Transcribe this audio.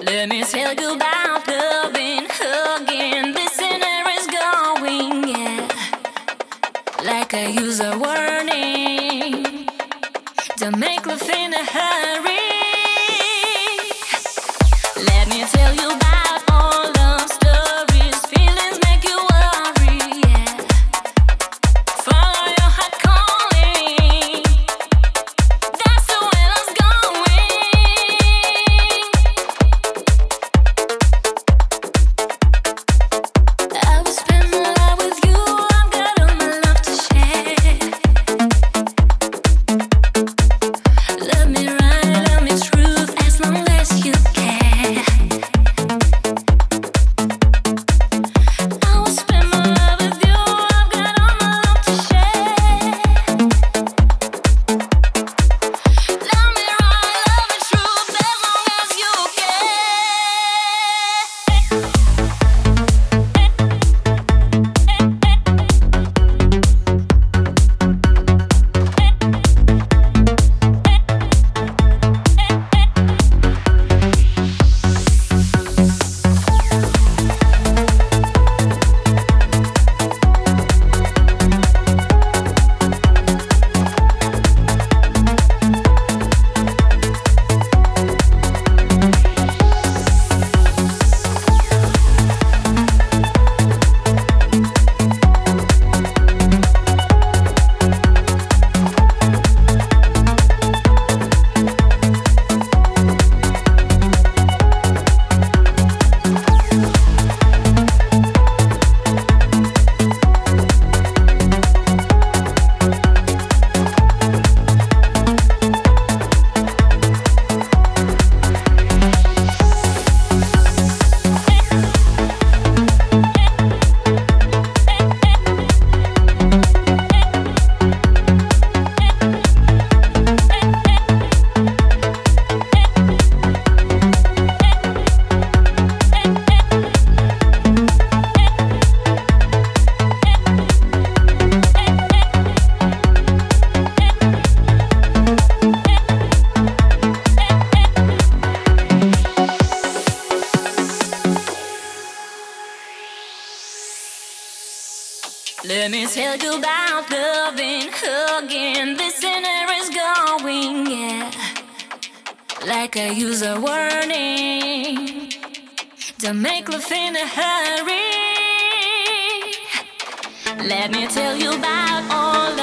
Let me tell you about loving, hugging. This Listener is going, yeah. Like a user warning. Don't make love in a hurry. Let me tell you about Let me tell you about loving, hugging. Listener is going, yeah. Like a user warning. Don't make love in a hurry. Let me tell you about all